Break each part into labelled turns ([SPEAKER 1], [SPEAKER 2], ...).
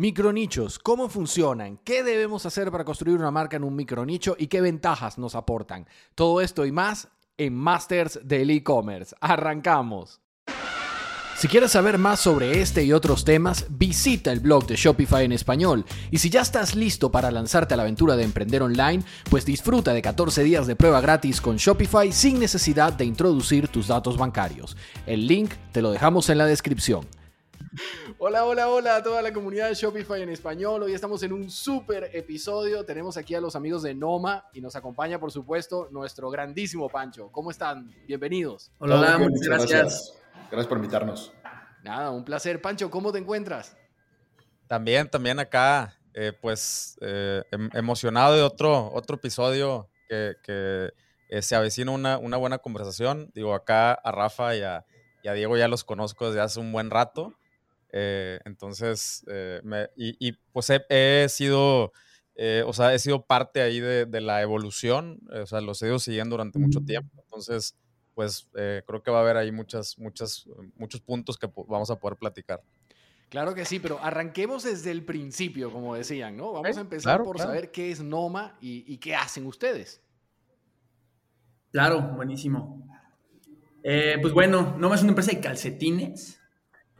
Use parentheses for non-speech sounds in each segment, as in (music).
[SPEAKER 1] Micronichos, ¿cómo funcionan? ¿Qué debemos hacer para construir una marca en un micronicho y qué ventajas nos aportan? Todo esto y más en Masters del e-commerce. Arrancamos. Si quieres saber más sobre este y otros temas, visita el blog de Shopify en español. Y si ya estás listo para lanzarte a la aventura de emprender online, pues disfruta de 14 días de prueba gratis con Shopify sin necesidad de introducir tus datos bancarios. El link te lo dejamos en la descripción. Hola, hola, hola a toda la comunidad de Shopify en español. Hoy estamos en un súper episodio. Tenemos aquí a los amigos de Noma y nos acompaña, por supuesto, nuestro grandísimo Pancho. ¿Cómo están? Bienvenidos.
[SPEAKER 2] Hola, hola muchas gracias. Gracias por invitarnos.
[SPEAKER 1] Nada, un placer. Pancho, ¿cómo te encuentras?
[SPEAKER 3] También, también acá, eh, pues eh, em, emocionado de otro, otro episodio que, eh, se avecina una, una, buena conversación. Digo, acá a Rafa y a, Diego ya los conozco desde hace un buen rato. Entonces, y, pues he, sido, o sea, he sido parte ahí de, de, la evolución, o sea, los he ido siguiendo durante mucho tiempo. Entonces, pues eh, creo que va a haber ahí muchas, muchas, muchos puntos que vamos a poder platicar.
[SPEAKER 1] Claro que sí, pero arranquemos desde el principio, como decían, ¿no? Vamos a empezar por saber qué es Noma y, qué hacen ustedes.
[SPEAKER 4] Claro, buenísimo. Eh, pues bueno, Noma es una empresa de calcetines.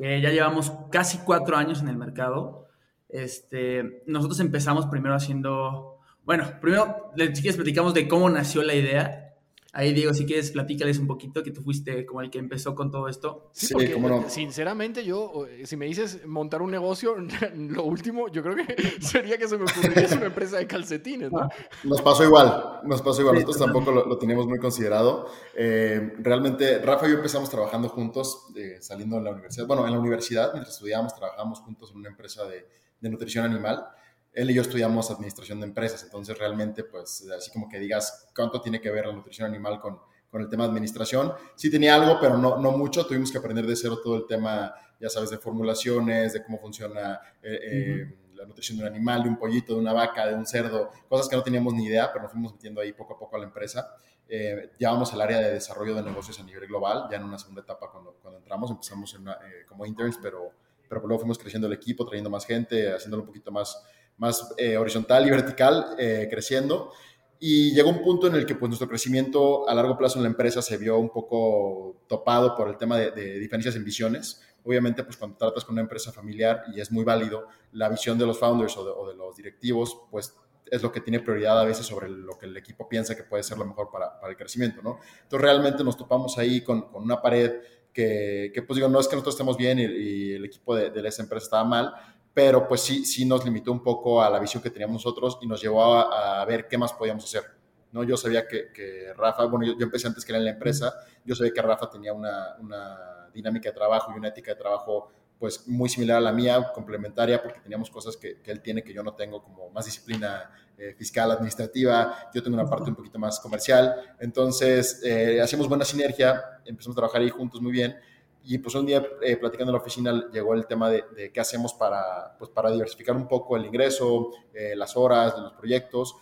[SPEAKER 4] Que ya llevamos casi cuatro años en el mercado. Este, nosotros empezamos primero haciendo, bueno, primero les platicamos de cómo nació la idea Ahí, Diego, si quieres, platícales un poquito, que tú fuiste como el que empezó con todo esto.
[SPEAKER 1] Sí, porque no. sinceramente yo, si me dices montar un negocio, (laughs) lo último, yo creo que (laughs) sería que se me ocurriría una empresa de calcetines, ¿no?
[SPEAKER 2] Nos pasó igual, nos pasó igual. Nosotros tampoco lo, teníamos muy considerado. Eh, realmente, Rafa y yo empezamos trabajando juntos, eh, saliendo de la universidad. Bueno, en la universidad, mientras estudiábamos, trabajábamos juntos en una empresa de, de nutrición animal él y yo estudiamos administración de empresas, entonces realmente, pues, así como que digas cuánto tiene que ver la nutrición animal con, con el tema de administración. Sí tenía algo, pero no, no mucho. Tuvimos que aprender de cero todo el tema, ya sabes, de formulaciones, de cómo funciona eh, eh, la nutrición de un animal, de un pollito, de una vaca, de un cerdo, cosas que no teníamos ni idea, pero nos fuimos metiendo ahí poco a poco a la empresa. Eh, el área de desarrollo de negocios a nivel global, ya en una segunda etapa cuando, cuando entramos, empezamos eh, como interns, pero, pero luego fuimos creciendo el equipo, trayendo más gente, haciéndolo un poquito más más eh, horizontal y vertical, eh, creciendo. Y llegó un punto en el que pues, nuestro crecimiento a largo plazo en la empresa se vio un poco topado por el tema de, diferencias en visiones. Obviamente, pues cuando tratas con una empresa familiar y es muy válido, la visión de los founders o de, los directivos, pues es lo que tiene prioridad a veces sobre lo que el equipo piensa que puede ser lo mejor para, para el crecimiento, ¿no? Entonces realmente nos topamos ahí con, con una pared que, que, pues digo, no es que nosotros estemos bien y, el equipo de, de, esa empresa estaba mal, pero pues sí, sí nos limitó un poco a la visión que teníamos nosotros y nos llevó a, ver qué más podíamos hacer. ¿no? Yo sabía que, que Rafa, bueno, yo, empecé antes que era en la empresa, yo sabía que Rafa tenía una, una, dinámica de trabajo y una ética de trabajo pues muy similar a la mía, complementaria, porque teníamos cosas que, que él tiene que yo no tengo, como más disciplina eh, fiscal, administrativa, yo tengo una parte un poquito más comercial, entonces eh, hacíamos buena sinergia, empezamos a trabajar ahí juntos muy bien, y pues un día eh, platicando en la oficina llegó el tema de, qué hacemos para, pues, para diversificar un poco el ingreso, eh, las horas de los proyectos.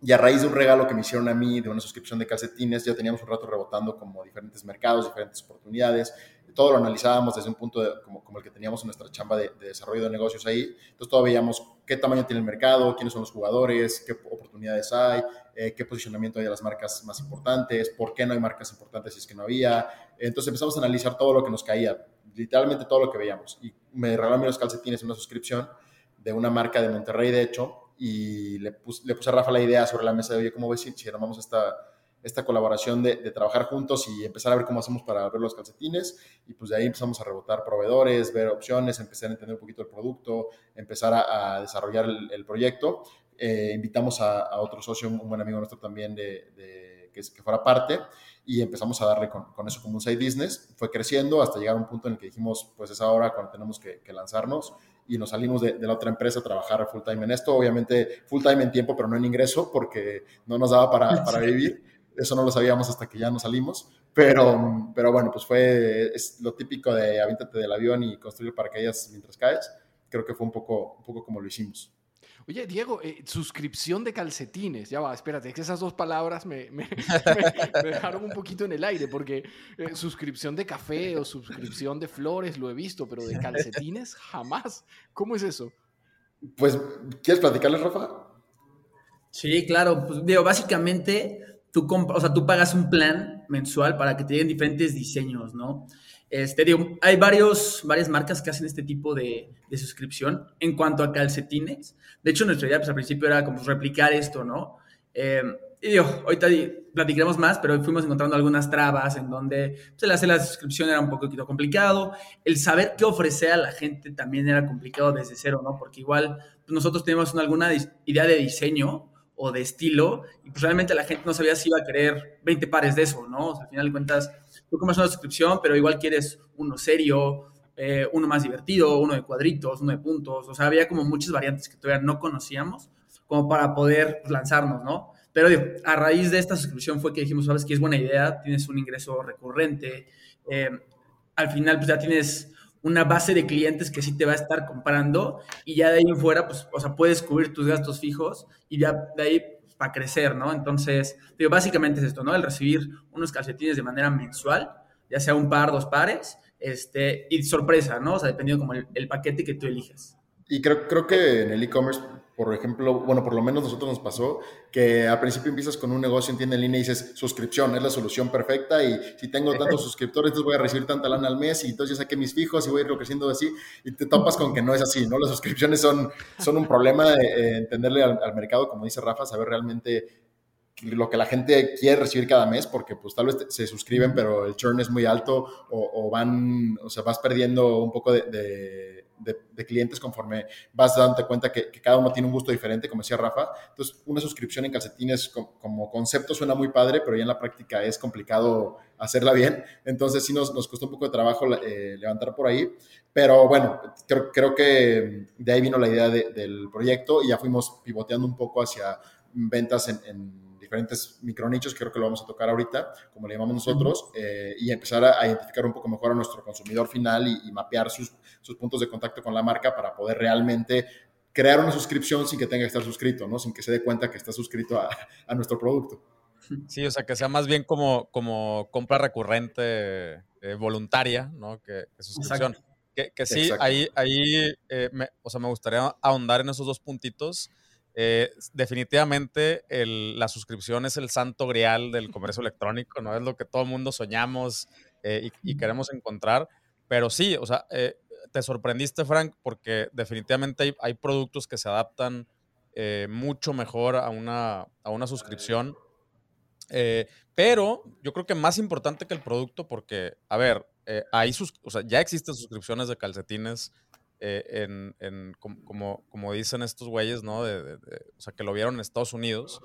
[SPEAKER 2] Y a raíz de un regalo que me hicieron a mí de una suscripción de calcetines, ya teníamos un rato rebotando como diferentes mercados, diferentes oportunidades todo lo analizábamos desde un punto como, como, el que teníamos en nuestra chamba de, desarrollo de negocios ahí. Entonces, todo veíamos qué tamaño tiene el mercado, quiénes son los jugadores, qué oportunidades hay, eh, qué posicionamiento hay de las marcas más importantes, por qué no hay marcas importantes si es que no había. Entonces, empezamos a analizar todo lo que nos caía, literalmente todo lo que veíamos. Y me regalaron los calcetines una suscripción de una marca de Monterrey, de hecho, y le puse, le puse a Rafa la idea sobre la mesa de, oye, ¿cómo ves si, si armamos esta esta colaboración de, trabajar juntos y empezar a ver cómo hacemos para ver los calcetines. Y pues de ahí empezamos a rebotar proveedores, ver opciones, empezar a entender un poquito el producto, empezar a, desarrollar el, proyecto. Eh, invitamos a, otro socio, un buen amigo nuestro también, de, que, que, fuera parte, y empezamos a darle con, eso como un side business. Fue creciendo hasta llegar a un punto en el que dijimos, pues es ahora cuando tenemos que, lanzarnos y nos salimos de, la otra empresa a trabajar full time en esto. Obviamente full time en tiempo, pero no en ingreso, porque no nos daba para, (laughs) para vivir. Eso no lo sabíamos hasta que ya nos salimos. Pero, pero bueno, pues fue es lo típico de avíntate del avión y construir paracaídas mientras caes. Creo que fue un poco, un poco como lo hicimos.
[SPEAKER 1] Oye, Diego, eh, suscripción de calcetines. Ya va, espérate, es que esas dos palabras (laughs) me, me, dejaron un poquito en el aire, porque eh, suscripción de café o suscripción de flores lo he visto, pero de calcetines jamás. ¿Cómo es eso?
[SPEAKER 2] Pues, ¿quieres platicarles, Rafa?
[SPEAKER 4] Sí, claro. Pues digo, básicamente tú, o sea, tú pagas un plan mensual para que te lleguen diferentes diseños, ¿no? Este, hay varios, varias marcas que hacen este tipo de, de, suscripción en cuanto a calcetines. De hecho, nuestra idea pues, al principio era como replicar esto, ¿no? Eh, y digo, ahorita platicaremos más, pero fuimos encontrando algunas trabas en donde pues, el hacer la suscripción era un poquito complicado. El saber qué ofrecer a la gente también era complicado desde cero, ¿no? Porque igual pues, nosotros teníamos alguna idea de diseño o de estilo y pues realmente la gente no sabía si iba a querer 20 pares de eso, ¿no? O sea, al final de cuentas, tú compras una suscripción, pero igual quieres uno serio, eh, uno más divertido, uno de cuadritos, uno de puntos. O sea, había como muchas variantes que todavía no conocíamos como para poder lanzarnos, ¿no? Pero digo, a raíz de esta suscripción fue que dijimos, sabes que es buena idea, tienes un ingreso recurrente, eh, al final pues ya tienes una base de clientes que sí te va a estar comprando y ya de ahí en fuera, pues, o sea, puedes cubrir tus gastos fijos y ya de ahí para crecer, ¿no? Entonces, digo, básicamente es esto, ¿no? El recibir unos calcetines de manera mensual, ya sea un par, dos pares, este, y sorpresa, ¿no? O sea, dependiendo como el, el paquete que tú eliges.
[SPEAKER 2] Y creo, creo que en el e-commerce por ejemplo, bueno, por lo menos nosotros nos pasó que al principio empiezas con un negocio en tienda en línea y dices, suscripción es la solución perfecta y si tengo tantos suscriptores, entonces voy a recibir tanta lana al mes y entonces ya saqué mis fijos y voy a ir creciendo así y te topas con que no es así, ¿no? Las suscripciones son, son un problema de eh, entenderle al, al mercado, como dice Rafa, saber realmente lo que la gente quiere recibir cada mes, porque pues tal vez se suscriben, pero el churn es muy alto o, van, o sea, vas perdiendo un poco de, clientes conforme vas dándote cuenta que, cada uno tiene un gusto diferente, como decía Rafa. Entonces, una suscripción en calcetines como, concepto suena muy padre, pero ya en la práctica es complicado hacerla bien. Entonces, sí nos, nos costó un poco de trabajo eh, levantar por ahí. Pero bueno, creo, creo que de ahí vino la idea del proyecto y ya fuimos pivoteando un poco hacia ventas en diferentes micronichos, creo que lo vamos a tocar ahorita, como le llamamos nosotros, eh, y empezar a, identificar un poco mejor a nuestro consumidor final y, mapear sus, sus, puntos de contacto con la marca para poder realmente crear una suscripción sin que tenga que estar suscrito, ¿no? Sin que se dé cuenta que está suscrito a, a nuestro producto.
[SPEAKER 3] Sí, o sea, que sea más bien como, como compra recurrente eh, voluntaria, ¿no? Que, suscripción. Que, que, sí, ahí, ahí eh, me, o sea, me gustaría ahondar en esos dos puntitos. Eh, definitivamente la suscripción es el santo grial del comercio electrónico, ¿no? Es lo que todo el mundo soñamos eh, y, queremos encontrar. Pero sí, o sea, eh, te sorprendiste, Frank, porque definitivamente hay, productos que se adaptan mucho mejor a una, a una suscripción. pero yo creo que más importante que el producto, porque, a ver, ahí sus, o sea, ya existen suscripciones de calcetines eh, en, como, como dicen estos güeyes, ¿no? De, o sea, que lo vieron en Estados Unidos.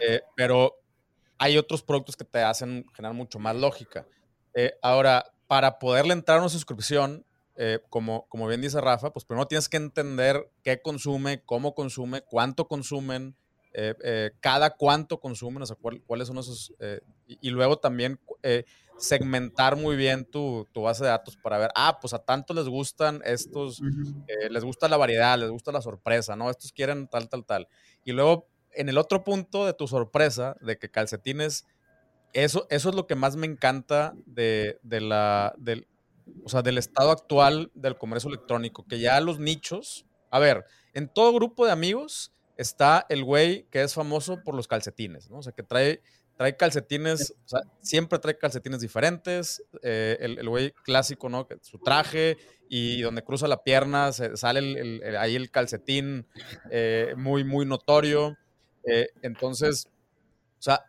[SPEAKER 3] Eh, pero hay otros productos que te hacen generar mucho más lógica. Eh, ahora, para poderle entrar a una suscripción, como, como bien dice Rafa, pues primero tienes que entender qué consume, cómo consume, cuánto consumen, cada cuánto consumen, o sea, cuáles son esos. Y, y, luego también segmentar muy bien tu, base de datos para ver, ah, pues a tanto les gustan estos, eh, les gusta la variedad, les gusta la sorpresa, ¿no? Estos quieren tal, tal, tal. Y luego, en el otro punto de tu sorpresa, de que calcetines, eso, eso es lo que más me encanta de, la, del, o sea, del estado actual del comercio electrónico, que ya los nichos, a ver, en todo grupo de amigos está el güey que es famoso por los calcetines, ¿no? O sea, que trae trae calcetines, o sea, siempre trae calcetines diferentes. Eh, el güey clásico, ¿no? Su traje y donde cruza la pierna sale ahí el calcetín eh, muy, muy notorio. Eh, entonces, o sea,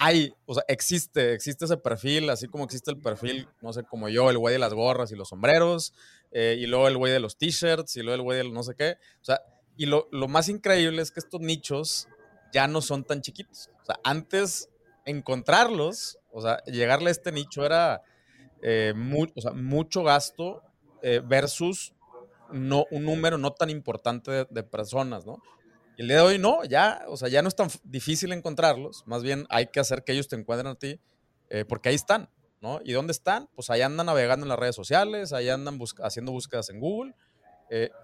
[SPEAKER 3] hay, o sea, existe, existe ese perfil, así como existe el perfil, no sé, como yo, el güey de las gorras y los sombreros, y luego el güey de los t-shirts, y luego el güey del no sé qué. O sea, y lo, lo más increíble es que estos nichos ya no son tan chiquitos. O sea, antes encontrarlos, o sea, llegarle a este nicho era eh, mucho gasto eh, versus no, un número no tan importante de, personas, ¿no? Y el día de hoy no, ya, o sea, ya no es tan difícil encontrarlos, más bien hay que hacer que ellos te encuentren a ti, eh, porque ahí están, ¿no? ¿Y dónde están? Pues ahí andan navegando en las redes sociales, ahí andan haciendo búsquedas en Google,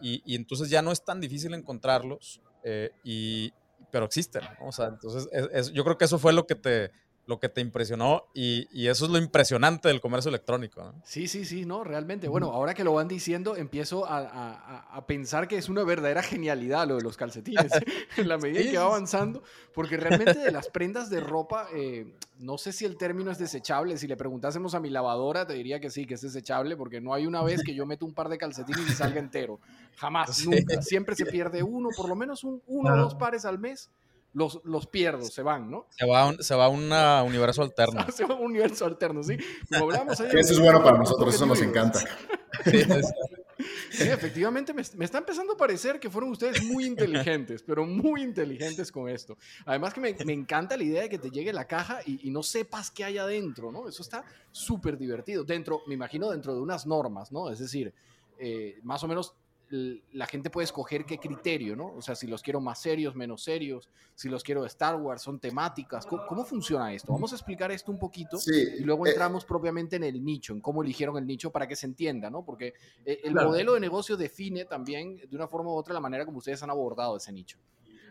[SPEAKER 3] y, entonces ya no es tan difícil encontrarlos, y, pero existen, O sea, entonces yo creo que eso fue lo que te, lo que te impresionó y, y, eso es lo impresionante del comercio electrónico. ¿no?
[SPEAKER 1] Sí, sí, sí, no, realmente. Bueno, ahora que lo van diciendo, empiezo a, a, a pensar que es una verdadera genialidad lo de los calcetines, (laughs) en la medida que va avanzando, porque realmente de las prendas de ropa, eh, no sé si el término es desechable, si le preguntásemos a mi lavadora, te diría que sí, que es desechable, porque no hay una vez que yo meto un par de calcetines y salga entero. Jamás, (laughs) nunca. Siempre se pierde uno, por lo menos un, uno o dos pares al mes los, los pierdo, se van, ¿no?
[SPEAKER 3] Se va, un, se va a un (laughs) universo alterno.
[SPEAKER 1] se va a un universo alterno, sí. Como
[SPEAKER 2] hablamos ahí, (laughs) eso es bueno para nosotros, eso nos encanta. (laughs)
[SPEAKER 1] Sí, efectivamente me, me, está empezando a parecer que fueron ustedes muy inteligentes, pero muy inteligentes con esto. Además que me, me encanta la idea de que te llegue la caja y, y no sepas qué hay adentro, ¿no? Eso está súper divertido. Dentro, me imagino, dentro de unas normas, ¿no? Es decir, eh, más o menos la gente puede escoger qué criterio, ¿no? O sea, si los quiero más serios, menos serios, si los quiero de Star Wars, son temáticas. ¿Cómo, funciona esto? Vamos a explicar esto un poquito y luego eh, entramos propiamente en el nicho, en cómo eligieron el nicho para que se entienda, ¿no? Porque eh, el modelo de negocio define también de una forma u otra la manera como ustedes han abordado ese nicho.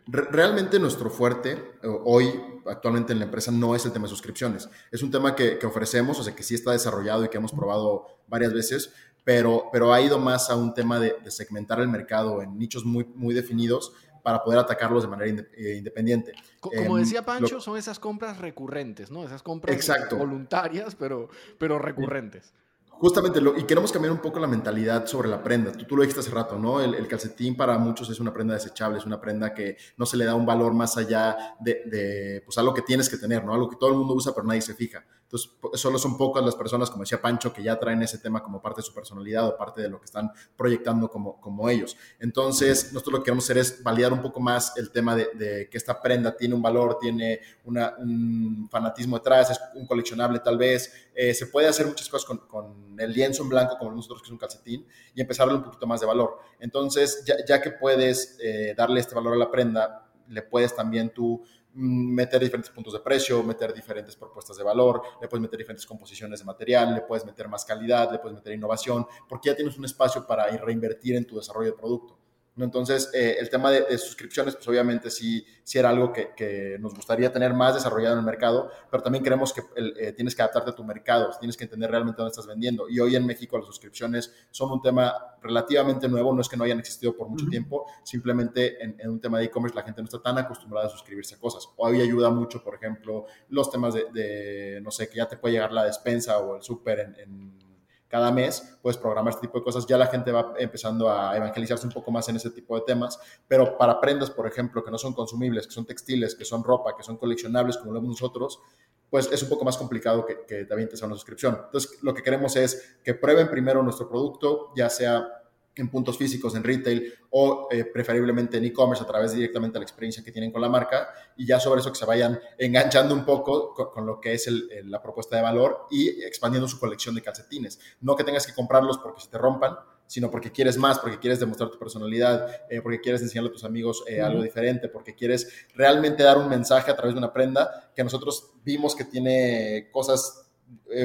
[SPEAKER 2] Realmente nuestro fuerte hoy, actualmente en la empresa, no es el tema de suscripciones. Es un tema que, que ofrecemos, o sea, que sí está desarrollado y que hemos probado varias veces, pero, pero ha ido más a un tema de, segmentar el mercado en nichos muy, muy definidos para poder atacarlos de manera eh, independiente.
[SPEAKER 1] Como decía em, Pancho, son esas compras recurrentes, ¿no? Esas compras voluntarias, pero, pero recurrentes.
[SPEAKER 2] Justamente, lo, y queremos cambiar un poco la mentalidad sobre la prenda. Tú, tú lo dijiste hace rato, ¿no? El, calcetín para muchos es una prenda desechable, es una prenda que no se le da un valor más allá de, de pues, algo que tienes que tener, ¿no? Algo que todo el mundo usa pero nadie se fija. Entonces, solo son pocas las personas, como decía Pancho, que ya traen ese tema como parte de su personalidad o parte de lo que están proyectando como, como ellos. Entonces, nosotros lo que queremos hacer es validar un poco más el tema de, que esta prenda tiene un valor, tiene un fanatismo detrás, es un coleccionable tal vez. Eh, se puede hacer muchas cosas con, con, el lienzo en blanco, como nosotros que es un calcetín, y empezar a darle un poquito más de valor. Entonces, ya, que puedes eh, darle este valor a la prenda, le puedes también tú meter diferentes puntos de precio, meter diferentes propuestas de valor, le puedes meter diferentes composiciones de material, le puedes meter más calidad, le puedes meter innovación, porque ya tienes un espacio para reinvertir en tu desarrollo de producto. Entonces, eh, el tema de, suscripciones, pues obviamente sí, sí era algo que, que, nos gustaría tener más desarrollado en el mercado, pero también creemos que eh, tienes que adaptarte a tu mercado, tienes que entender realmente dónde estás vendiendo. Y hoy en México las suscripciones son un tema relativamente nuevo, no es que no hayan existido por mucho tiempo, simplemente en, un tema de e-commerce la gente no está tan acostumbrada a suscribirse a cosas. Hoy ayuda mucho, por ejemplo, los temas de, de no sé, que ya te puede llegar la despensa o el súper en, en cada mes puedes programar este tipo de cosas. Ya la gente va empezando a evangelizarse un poco más en ese tipo de temas, pero para prendas, por ejemplo, que no son consumibles, que son textiles, que son ropa, que son coleccionables, como lo vemos nosotros, pues es un poco más complicado que, que te avientes a una suscripción. Entonces, lo que queremos es que prueben primero nuestro producto, ya sea en puntos físicos, en retail o eh, preferiblemente en e-commerce a través directamente de la experiencia que tienen con la marca y ya sobre eso que se vayan enganchando un poco con, lo que es la propuesta de valor y expandiendo su colección de calcetines. No que tengas que comprarlos porque se te rompan, sino porque quieres más, porque quieres demostrar tu personalidad, eh, porque quieres enseñarle a tus amigos eh, algo diferente, porque quieres realmente dar un mensaje a través de una prenda que nosotros vimos que tiene cosas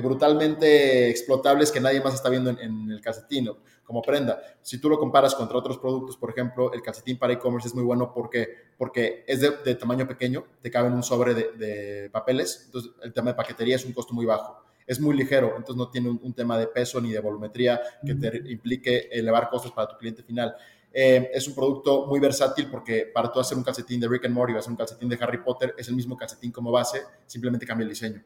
[SPEAKER 2] brutalmente explotables que nadie más está viendo en, en el calcetín como prenda. Si tú lo comparas contra otros productos, por ejemplo, el calcetín para e-commerce es muy bueno porque, porque es de, tamaño pequeño, te cabe en un sobre de, papeles, entonces el tema de paquetería es un costo muy bajo. Es muy ligero, entonces no tiene un, tema de peso ni de volumetría que te implique elevar costos para tu cliente final. Eh, es un producto muy versátil porque para tú hacer un calcetín de Rick and Morty o hacer un calcetín de Harry Potter es el mismo calcetín como base, simplemente cambia el diseño.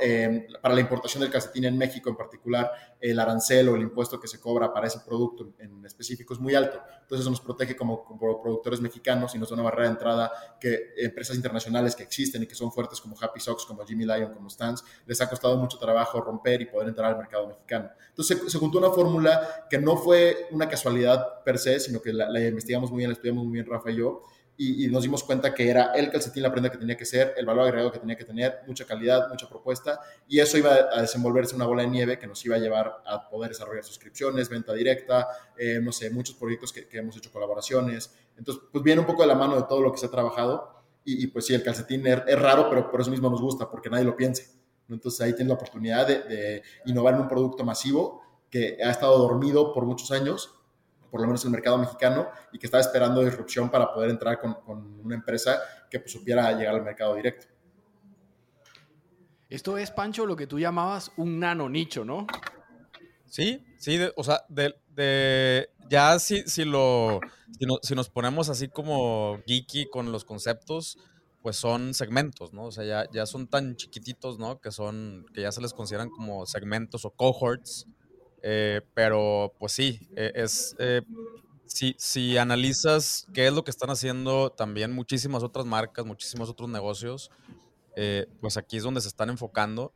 [SPEAKER 2] Em, para la importación del calcetín en México en particular, el arancel o el impuesto que se cobra para ese producto en específico es muy alto. Entonces eso nos protege como, productores mexicanos y nos da una barrera de entrada que empresas internacionales que existen y que son fuertes como Happy Socks, como Jimmy Lyon, como Stans, les ha costado mucho trabajo romper y poder entrar al mercado mexicano. Entonces se, juntó una fórmula que no fue una casualidad per se, sino que la, la investigamos muy bien, la estudiamos muy bien Rafa y yo, y, nos dimos cuenta que era el calcetín la prenda que tenía que ser, el valor agregado que tenía que tener, mucha calidad, mucha propuesta, y eso iba a desenvolverse una bola de nieve que nos iba a llevar a poder desarrollar suscripciones, venta directa, eh, no sé, muchos proyectos que, hemos hecho colaboraciones. Entonces, pues viene un poco de la mano de todo lo que se ha trabajado, y, pues sí, el calcetín es, raro, pero por eso mismo nos gusta, porque nadie lo piensa. Entonces ahí tienes la oportunidad de innovar en un producto masivo que ha estado dormido por muchos años por lo menos el mercado mexicano, y que estaba esperando disrupción para poder entrar con, con una empresa que pues, supiera llegar al mercado directo.
[SPEAKER 1] Esto es, Pancho, lo que tú llamabas un nano nicho, ¿no?
[SPEAKER 3] Sí, sí, o sea, de, ya si, si lo, si, nos ponemos así como geeky con los conceptos, pues son segmentos, ¿no? O sea, ya, ya son tan chiquititos, ¿no? Que son, que ya se les consideran como segmentos o cohorts, eh, pero pues sí, e, es, eh, si, si analizas qué es lo que están haciendo también muchísimas otras marcas, muchísimos otros negocios, eh, pues aquí es donde se están enfocando,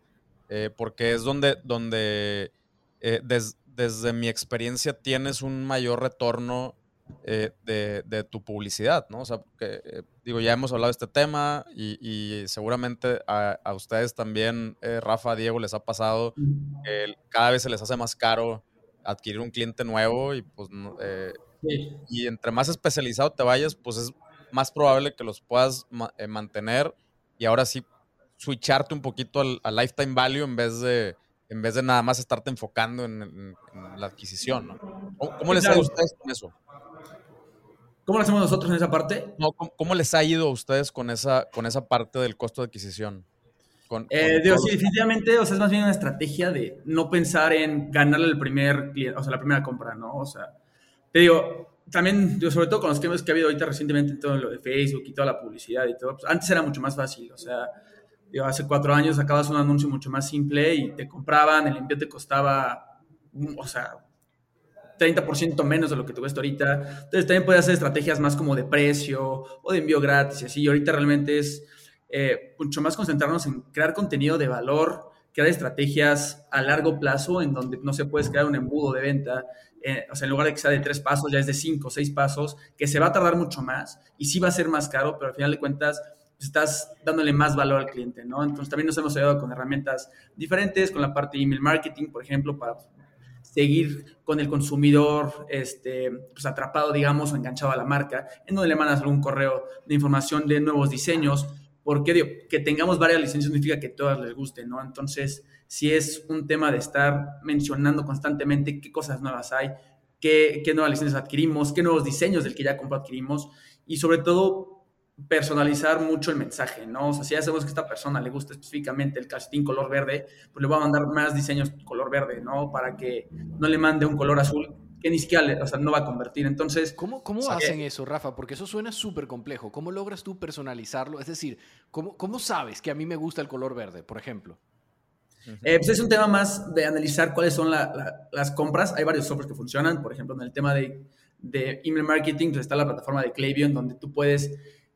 [SPEAKER 3] porque es donde, donde desde mi experiencia tienes un mayor retorno de, tu publicidad, ¿no? O sea, que, digo, ya hemos hablado de este tema y, seguramente a, ustedes también, Rafa, Diego, les ha pasado que cada vez se les hace más caro adquirir un cliente nuevo y pues eh, y entre más especializado te vayas, pues es más probable que los puedas eh, mantener y ahora sí switcharte un poquito al, lifetime value en vez de en vez de nada más estarte enfocando en, la adquisición, ¿no? ¿Cómo, les ha a ustedes con eso?
[SPEAKER 4] ¿Cómo lo hacemos nosotros en esa parte?
[SPEAKER 3] No, ¿cómo, les ha ido a ustedes con esa, con esa parte del costo de adquisición?
[SPEAKER 4] Eh, digo, sí, definitivamente, o sea, es más bien una estrategia de no pensar en ganarle el primer cliente, o sea, la primera compra, ¿no? O sea, te digo, también, digo, sobre todo con los temas que ha habido ahorita recientemente en todo lo de Facebook y toda la publicidad y todo, pues antes era mucho más fácil, o sea, digo, hace cuatro años sacabas un anuncio mucho más simple y te compraban, el envío te costaba, o sea, 30% menos de lo que te cuesta ahorita. Entonces también puedes hacer estrategias más como de precio o de envío gratis y así. Y ahorita realmente es eh, mucho más concentrarnos en crear contenido de valor, crear estrategias a largo plazo en donde no se puede crear un embudo de venta eh, o sea, en lugar de que sea de tres pasos, ya es de cinco o seis pasos, que se va a tardar mucho más y sí va a ser más caro, pero al final de cuentas pues, estás dándole más valor al cliente, ¿no? Entonces también nos hemos ayudado con herramientas diferentes, con la parte de email marketing, por ejemplo, para seguir con el consumidor este, pues atrapado, digamos, o enganchado a la marca, en donde le mandas algún correo de información de nuevos diseños, porque digo, que tengamos varias licencias significa que todas les gusten, ¿no? Entonces, si es un tema de estar mencionando constantemente qué cosas nuevas hay, qué, qué nuevas licencias adquirimos, qué nuevos diseños del que ya compró adquirimos y sobre todo personalizar mucho el mensaje, ¿no? O sea, si ya sabemos que a esta persona le gusta específicamente el calcetín color verde, pues le voy a mandar más diseños color verde, ¿no? Para que no le mande un color azul que ni siquiera o sea, no va a convertir. Entonces.
[SPEAKER 1] ¿Cómo, cómo hacen eso, Rafa? Porque eso suena súper complejo. ¿Cómo logras tú personalizarlo? Es decir, ¿cómo, ¿cómo sabes que a mí me gusta el color verde, por ejemplo?
[SPEAKER 4] Eh, pues es un tema más de analizar cuáles son las compras. Hay varios softwares que funcionan. Por ejemplo, en el tema de, de email marketing, pues está la plataforma de Klaviyo, donde tú puedes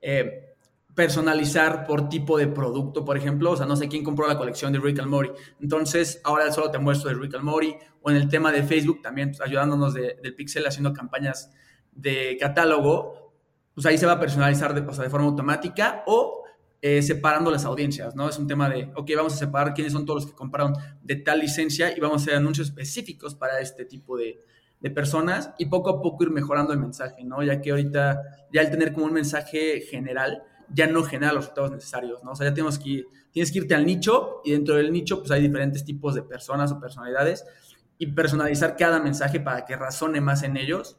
[SPEAKER 4] eh, personalizar por tipo de producto, por ejemplo. O sea, no sé quién compró la colección de Rick and Morty. Entonces, ahora solo te muestro de Rick and Morty. O en el tema de Facebook, también pues, ayudándonos del Pixel, haciendo campañas de catálogo. Pues ahí se va a personalizar de, forma automática. O eh, separando las audiencias, ¿no? Es un tema de, ok, vamos a separar quiénes son todos los que compraron de tal licencia y vamos a hacer anuncios específicos para este tipo de, de personas y poco a poco ir mejorando el mensaje, ¿no? Ya que ahorita, ya al tener como un mensaje general, ya no genera los resultados necesarios, ¿no? O sea, ya tenemos que, tienes que irte al nicho y dentro del nicho pues hay diferentes tipos de personas o personalidades y personalizar cada mensaje para que razone más en ellos.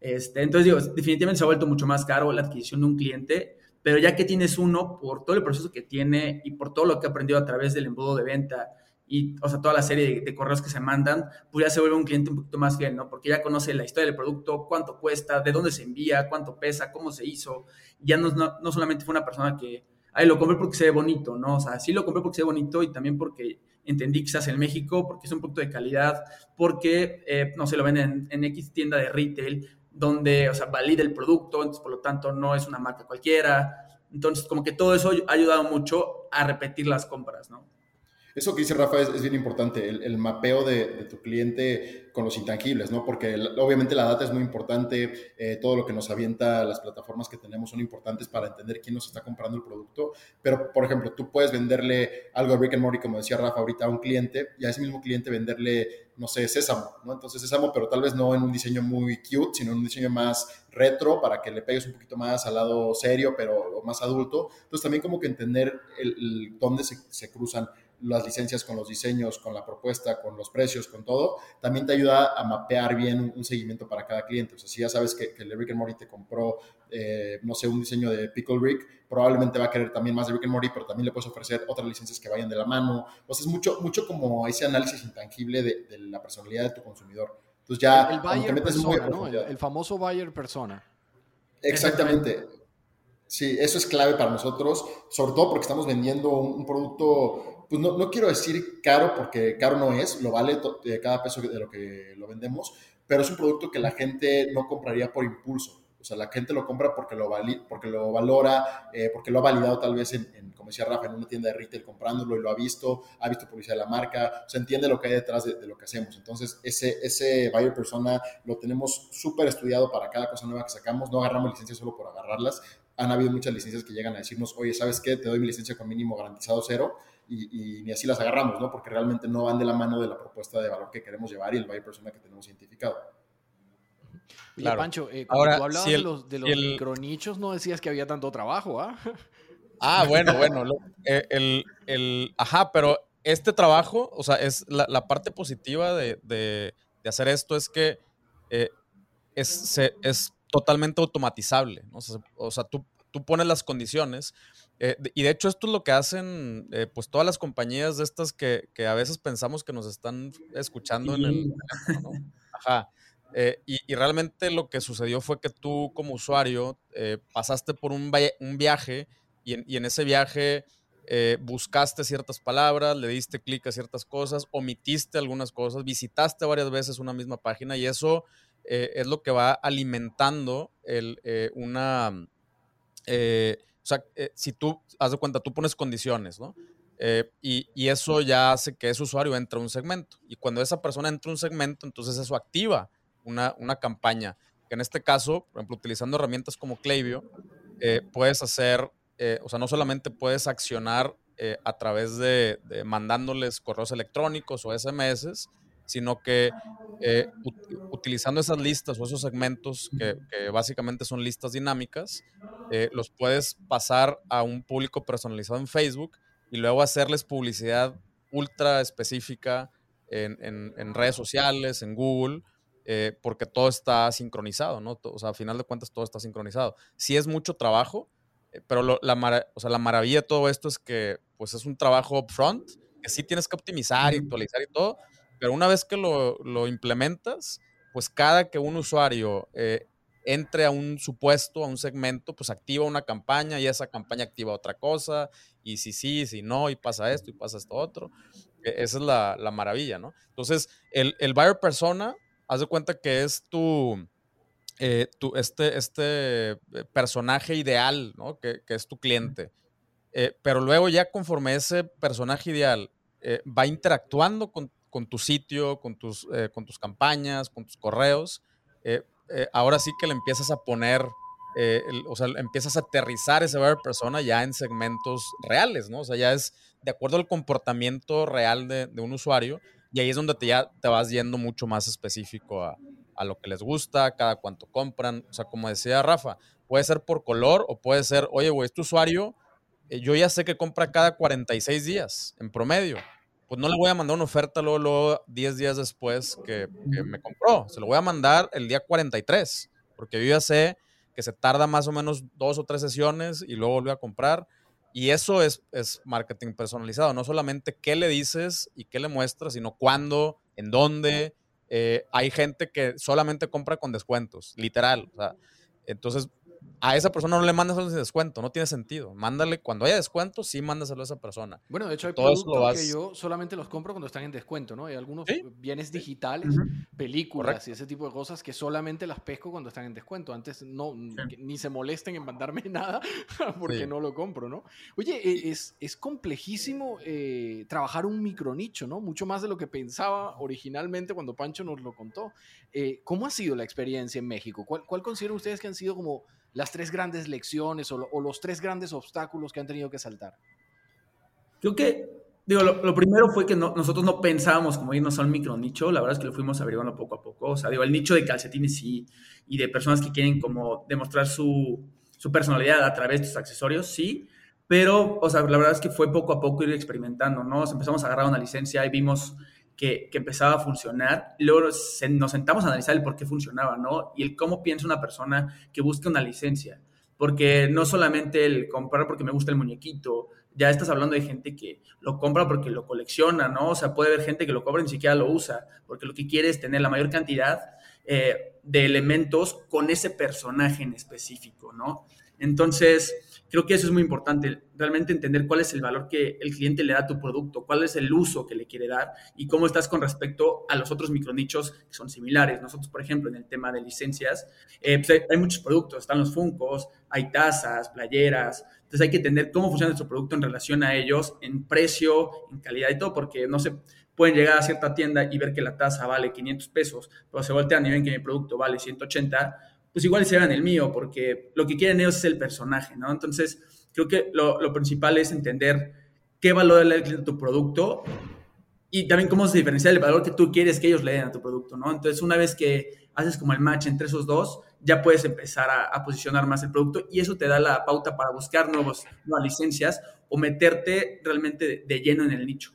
[SPEAKER 4] Este, entonces digo, definitivamente se ha vuelto mucho más caro la adquisición de un cliente pero ya que tienes uno, por todo el proceso que tiene y por todo lo que ha aprendido a través del embudo de venta y, o sea, toda la serie de, correos que se mandan, pues ya se vuelve un cliente un poquito más fiel, ¿no? Porque ya conoce la historia del producto, cuánto cuesta, de dónde se envía, cuánto pesa, cómo se hizo. Ya no, no, solamente fue una persona que, ay, lo compré porque se ve bonito, ¿no? O sea, sí lo compré porque se ve bonito y también porque entendí que se hace en México, porque es un producto de calidad, porque, eh, no se lo venden en, en X tienda de retail, donde, o sea, valida el producto, entonces por lo tanto no es una marca cualquiera. Entonces, como que todo eso ha ayudado mucho a repetir las compras, ¿no?
[SPEAKER 2] Eso que dice Rafa es, bien importante, el, mapeo de, tu cliente con los intangibles, ¿no? Porque obviamente la data es muy importante, eh, todo lo que nos avienta las plataformas que tenemos son importantes para entender quién nos está comprando el producto, pero por ejemplo, tú puedes venderle algo a Rick and Morty, como decía Rafa ahorita, a un cliente y a ese mismo cliente venderle, no sé, Sésamo, ¿no? Entonces Sésamo, pero tal vez no en un diseño muy cute, sino en un diseño más retro para que le pegues un poquito más al lado serio, pero más adulto. Entonces también como que entender el, dónde se, se cruzan las licencias con los diseños, con la propuesta, con los precios, con todo, también te ayuda a mapear bien un, seguimiento para cada cliente. O sea, si ya sabes que, que el Rick and Morty te compró, eh, no sé, un diseño de Pickle Rick, probablemente va a querer también más de Rick and Morty, pero también le puedes ofrecer otras licencias que vayan de la mano. O sea, es mucho, mucho como ese análisis intangible de, la personalidad de tu consumidor. Entonces ya
[SPEAKER 1] el, buyer persona, ¿no? el, famoso buyer persona.
[SPEAKER 2] Exactamente. Sí, eso es clave para nosotros, sobre todo porque estamos vendiendo un, producto, pues no, no, quiero decir caro porque caro no es, lo vale de cada peso de lo que lo vendemos, pero es un producto que la gente no compraría por impulso. O sea, la gente lo compra porque lo, porque lo valora, eh, porque lo ha validado tal vez en, como decía Rafa, en una tienda de retail comprándolo y lo ha visto, ha visto publicidad de la marca, o sea, entiende lo que hay detrás de, lo que hacemos. Entonces, ese, ese buyer persona lo tenemos súper estudiado para cada cosa nueva que sacamos. No agarramos licencias solo por agarrarlas. Han habido muchas licencias que llegan a decirnos, oye, ¿sabes qué? Te doy mi licencia con mínimo garantizado cero. Y, y, ni así las agarramos, ¿no? Porque realmente no van de la mano de la propuesta de valor que queremos llevar y el buyer persona que tenemos identificado.
[SPEAKER 1] Claro. Pancho, eh, cuando Ahora, tú hablabas de los, de los micronichos, no decías que había tanto trabajo, ¿ah? (laughs)
[SPEAKER 3] Ah, bueno, bueno. Eh, el, el, ajá, pero este trabajo, o sea, es la, la parte positiva de, de, de, hacer esto es que eh, es, se, es totalmente automatizable. ¿no? O sea, o sea tú, tú, pones las condiciones. Eh, y de hecho esto es lo que hacen pues todas las compañías de estas que, que, a veces pensamos que nos están escuchando en el ¿no? Ajá. Eh, y, realmente lo que sucedió fue que tú como usuario eh, pasaste por un, un viaje y en, y en, ese viaje eh, buscaste ciertas palabras, le diste clic a ciertas cosas, omitiste algunas cosas, visitaste varias veces una misma página y eso es lo que va alimentando el, una... o sea, si tú, haz de cuenta, tú pones condiciones, ¿no? y, y, eso ya hace que ese usuario entre a un segmento. Y cuando esa persona entra a un segmento, entonces eso activa una, campaña. Que en este caso, por ejemplo, utilizando herramientas como Klaviyo, eh, puedes hacer, eh, o sea, no solamente puedes accionar eh, a través de, mandándoles correos electrónicos o SMS, sino que utilizando esas listas o esos segmentos, que, que básicamente son listas dinámicas, los puedes pasar a un público personalizado en Facebook y luego hacerles publicidad ultra específica en, en, en redes sociales, en Google, eh, porque todo está sincronizado, ¿no? O sea, a final de cuentas todo está sincronizado. Sí es mucho trabajo, eh, pero la, o sea, la maravilla de todo esto es que pues es un trabajo upfront, que sí tienes que optimizar y actualizar y todo, pero una vez que lo, lo implementas, pues cada que un usuario eh, entre a un supuesto, a un segmento, pues activa una campaña y esa campaña activa otra cosa, y si sí, si no, y pasa esto y pasa esto otro. E, esa es la, la maravilla, ¿no? Entonces, el, el buyer persona haz de cuenta que es tu, eh, tu este, este eh, personaje ideal, ¿no? Que, que es tu cliente. Eh, pero luego ya conforme ese personaje ideal va interactuando con, con, tu sitio, con tus, con tus campañas, con tus correos, ahora sí que le empiezas a poner, o sea, empiezas a aterrizar esa persona ya en segmentos reales, ¿no? O sea, ya es de acuerdo al comportamiento real de, un usuario y ahí es donde te, ya te vas yendo mucho más específico a, a lo que les gusta, cada cuánto compran. O sea, como decía Rafa, puede ser por color o puede ser, oye, güey, este usuario, eh, yo ya sé que compra cada 46 días en promedio. Pues no le voy a mandar una oferta luego, luego 10 días después que, que, me compró. Se lo voy a mandar el día 43, porque yo ya sé que se tarda más o menos dos o tres sesiones y luego vuelve a comprar. Y eso es, es marketing personalizado, no solamente qué le dices y qué le muestras, sino cuándo, en dónde. Eh, hay gente que solamente compra con descuentos, literal. O sea, entonces, a esa persona no le mandas sin descuento, no tiene sentido. Mándale, cuando haya descuento, sí mándaselo a esa persona.
[SPEAKER 1] Bueno, de hecho hay productos que yo solamente los compro cuando están en descuento, ¿no? Hay algunos bienes digitales, películas y ese tipo de cosas que solamente las pesco cuando están en descuento. Antes no, ni se molesten en mandarme (laughs) nada porque no lo compro, ¿no? Oye, e, es, es complejísimo eh, trabajar un micronicho, ¿no? Mucho más de lo que pensaba originalmente cuando Pancho nos lo contó. Eh, ¿Cómo ha sido la experiencia en México? ¿Cuál, ¿Cuál consideran ustedes que han sido como las tres grandes lecciones o, los tres grandes obstáculos que han tenido que saltar?
[SPEAKER 4] Creo que, digo, lo, primero fue que nosotros no pensábamos como irnos a un micro nicho, la verdad es que lo fuimos averiguando poco a poco, o sea, digo, el nicho de calcetines sí, y de personas que quieren como demostrar su, su personalidad a través de sus accesorios, sí, Pero, o sea, la verdad es que fue poco a poco ir experimentando, ¿no? empezamos a agarrar una licencia y vimos que, empezaba a funcionar. Luego nos sentamos a analizar el por qué funcionaba, ¿no? Y el cómo piensa una persona que busca una licencia. Porque no solamente el comprar porque me gusta el muñequito, ya estás hablando de gente que lo compra porque lo colecciona, ¿no? O sea, puede haber gente que lo compra y ni siquiera lo usa, porque lo que quiere es tener la mayor cantidad eh, de elementos con ese personaje en específico, ¿no? Entonces, creo que eso es muy importante, realmente entender cuál es el valor que el cliente le da a tu producto, cuál es el uso que le quiere dar y cómo estás con respecto a los otros micronichos que son similares. Nosotros, por ejemplo, en el tema de licencias, eh, pues hay, muchos productos, están los Funcos, hay tazas, playeras, entonces hay que entender cómo funciona nuestro producto en relación a ellos, en precio, en calidad y todo, porque no se pueden llegar a cierta tienda y ver que la taza vale 500 pesos, pero se voltean y ven que mi producto vale 180, pues igual vean el mío, porque lo que quieren ellos es el personaje, ¿no? Entonces, creo que lo, lo principal es entender qué valor le da a tu producto y también cómo se diferencia el valor que tú quieres que ellos le den a tu producto, ¿no? Entonces, una vez que haces como el match entre esos dos, ya puedes empezar a, posicionar más el producto y eso te da la pauta para buscar nuevos, nuevas licencias o meterte realmente de, lleno en el nicho.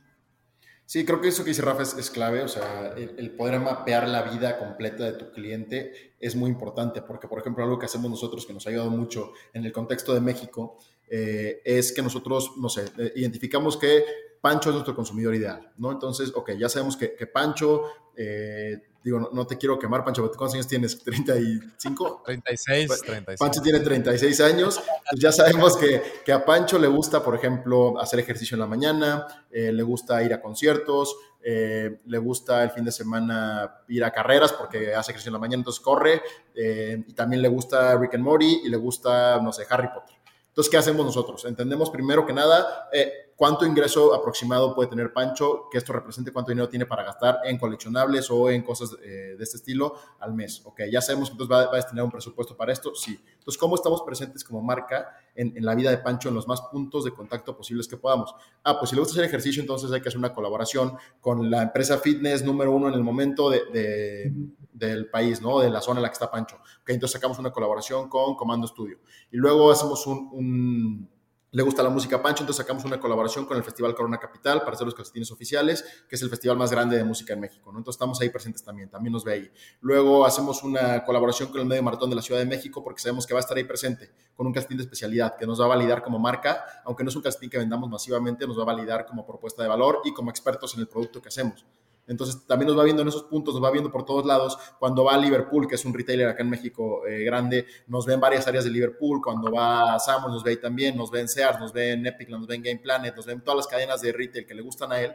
[SPEAKER 2] Sí, creo que eso que dice Rafa es, clave, o sea, el, poder mapear la vida completa de tu cliente es muy importante, porque por ejemplo algo que hacemos nosotros que nos ha ayudado mucho en el contexto de México eh, es que nosotros, no sé, eh, identificamos que Pancho es nuestro consumidor ideal, ¿no? Entonces, ok, ya sabemos que, que Pancho eh, digo, no, te quiero quemar, Pancho, ¿cuántos años tienes? ¿35?
[SPEAKER 3] 36,
[SPEAKER 2] 36. Pancho tiene 36 años, pues ya sabemos que, que, a Pancho le gusta, por ejemplo, hacer ejercicio en la mañana, eh, le gusta ir a conciertos, eh, le gusta el fin de semana ir a carreras porque hace ejercicio en la mañana, entonces corre, eh, y también le gusta Rick and Morty y le gusta, no sé, Harry Potter. Entonces, ¿qué hacemos nosotros? Entendemos primero que nada eh, cuánto ingreso aproximado puede tener Pancho, que esto represente cuánto dinero tiene para gastar en coleccionables o en cosas eh, de este estilo al mes. Ok, ya sabemos que entonces va, a destinar un presupuesto para esto, sí. Entonces, ¿cómo estamos presentes como marca en, la vida de Pancho en los más puntos de contacto posibles que podamos? Ah, pues si le gusta hacer ejercicio, entonces hay que hacer una colaboración con la empresa fitness número uno en el momento de del país, ¿no? De la zona en la que está Pancho. Okay, entonces sacamos una colaboración con Comando Studio. Y luego hacemos un, Le gusta la música Pancho, entonces sacamos una colaboración con el Festival Corona Capital para hacer los calcetines oficiales, que es el festival más grande de música en México. Entonces estamos ahí presentes también, también nos ve ahí. Luego hacemos una colaboración con el Medio Maratón de la Ciudad de México porque sabemos que va a estar ahí presente con un calcetín de especialidad que nos va a validar como marca, aunque no es un calcetín que vendamos masivamente, nos va a validar como propuesta de valor y como expertos en el producto que hacemos. Entonces también nos va viendo en esos puntos, nos va viendo por todos lados. Cuando va a Liverpool, que es un retailer acá en México eh, grande, nos ve en varias áreas de Liverpool. Cuando va a Samos, nos ve ahí también. Nos ve en Sears, nos ve en Epic, nos ve en Game Planet, nos ve en todas las cadenas de retail que le gustan a él.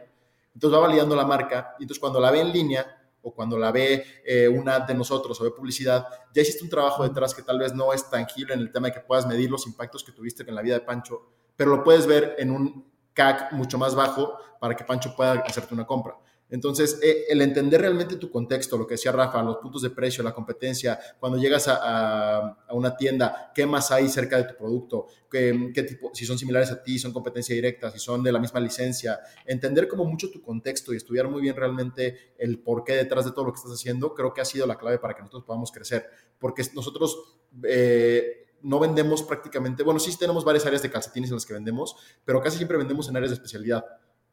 [SPEAKER 2] Entonces va validando la marca. Y entonces cuando la ve en línea o cuando la ve eh, una de nosotros o ve publicidad, ya hiciste un trabajo detrás que tal vez no es tangible en el tema de que puedas medir los impactos que tuviste en la vida de Pancho, pero lo puedes ver en un CAC mucho más bajo para que Pancho pueda hacerte una compra. Entonces, eh, el entender realmente tu contexto, lo que decía Rafa, los puntos de precio, la competencia, cuando llegas a, una tienda, qué más hay cerca de tu producto, ¿Qué, tipo, si son similares a ti, son competencia directa, si son de la misma licencia, entender como mucho tu contexto y estudiar muy bien realmente el porqué detrás de todo lo que estás haciendo, creo que ha sido la clave para que nosotros podamos crecer, porque nosotros... Eh, no vendemos prácticamente, bueno, sí tenemos varias áreas de calcetines en las que vendemos, pero casi siempre vendemos en áreas de especialidad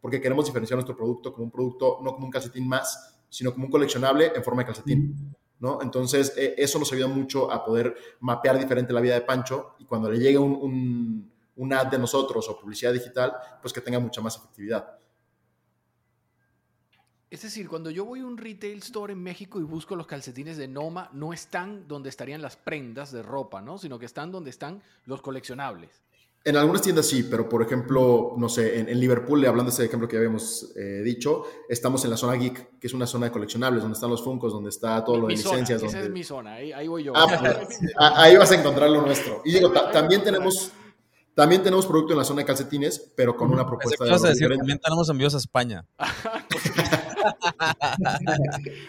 [SPEAKER 2] porque queremos diferenciar nuestro producto como un producto, no como un calcetín más, sino como un coleccionable en forma de calcetín. ¿no? Entonces, eh, eso nos ayuda mucho a poder mapear diferente la vida de Pancho y cuando le llegue un, un, ad de nosotros o publicidad digital, pues que tenga mucha más efectividad.
[SPEAKER 1] Es decir, cuando yo voy a un retail store en México y busco los calcetines de Noma, no están donde estarían las prendas de ropa, ¿no? Sino que están donde están los coleccionables.
[SPEAKER 2] En algunas tiendas sí, pero por ejemplo, no sé, en, Liverpool, hablando de ese ejemplo que habíamos eh, dicho, estamos en la zona geek, que es una zona de coleccionables, donde están los Funcos, donde está todo lo de licencias.
[SPEAKER 1] Esa es mi zona, ahí, voy yo.
[SPEAKER 2] Ah, pues, ahí vas a encontrar lo nuestro. Y digo, también tenemos... También tenemos producto en la zona de calcetines, pero con una propuesta
[SPEAKER 3] de decir, también tenemos envíos a España. (laughs) (laughs)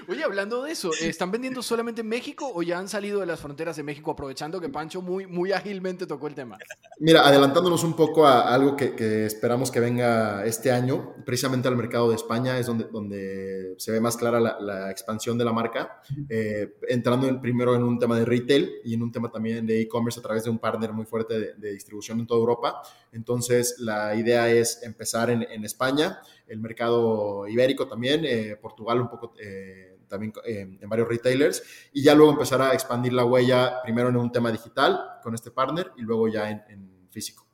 [SPEAKER 1] Oye, hablando de eso, ¿están vendiendo solamente en México o ya han salido de las fronteras de México aprovechando que Pancho muy, muy ágilmente tocó el tema?
[SPEAKER 2] Mira, adelantándonos un poco a algo que, esperamos que venga este año, precisamente al mercado de España es donde, se ve más clara la, expansión de la marca, eh, entrando primero en un tema de retail y en un tema también de e-commerce a través de un partner muy fuerte de, distribución en toda Europa. Entonces, la idea es empezar en, en España el mercado ibérico también, eh, Portugal un poco eh, también eh, en varios retailers, y ya luego empezar a expandir la huella primero en un tema digital con este partner y luego ya en, físico.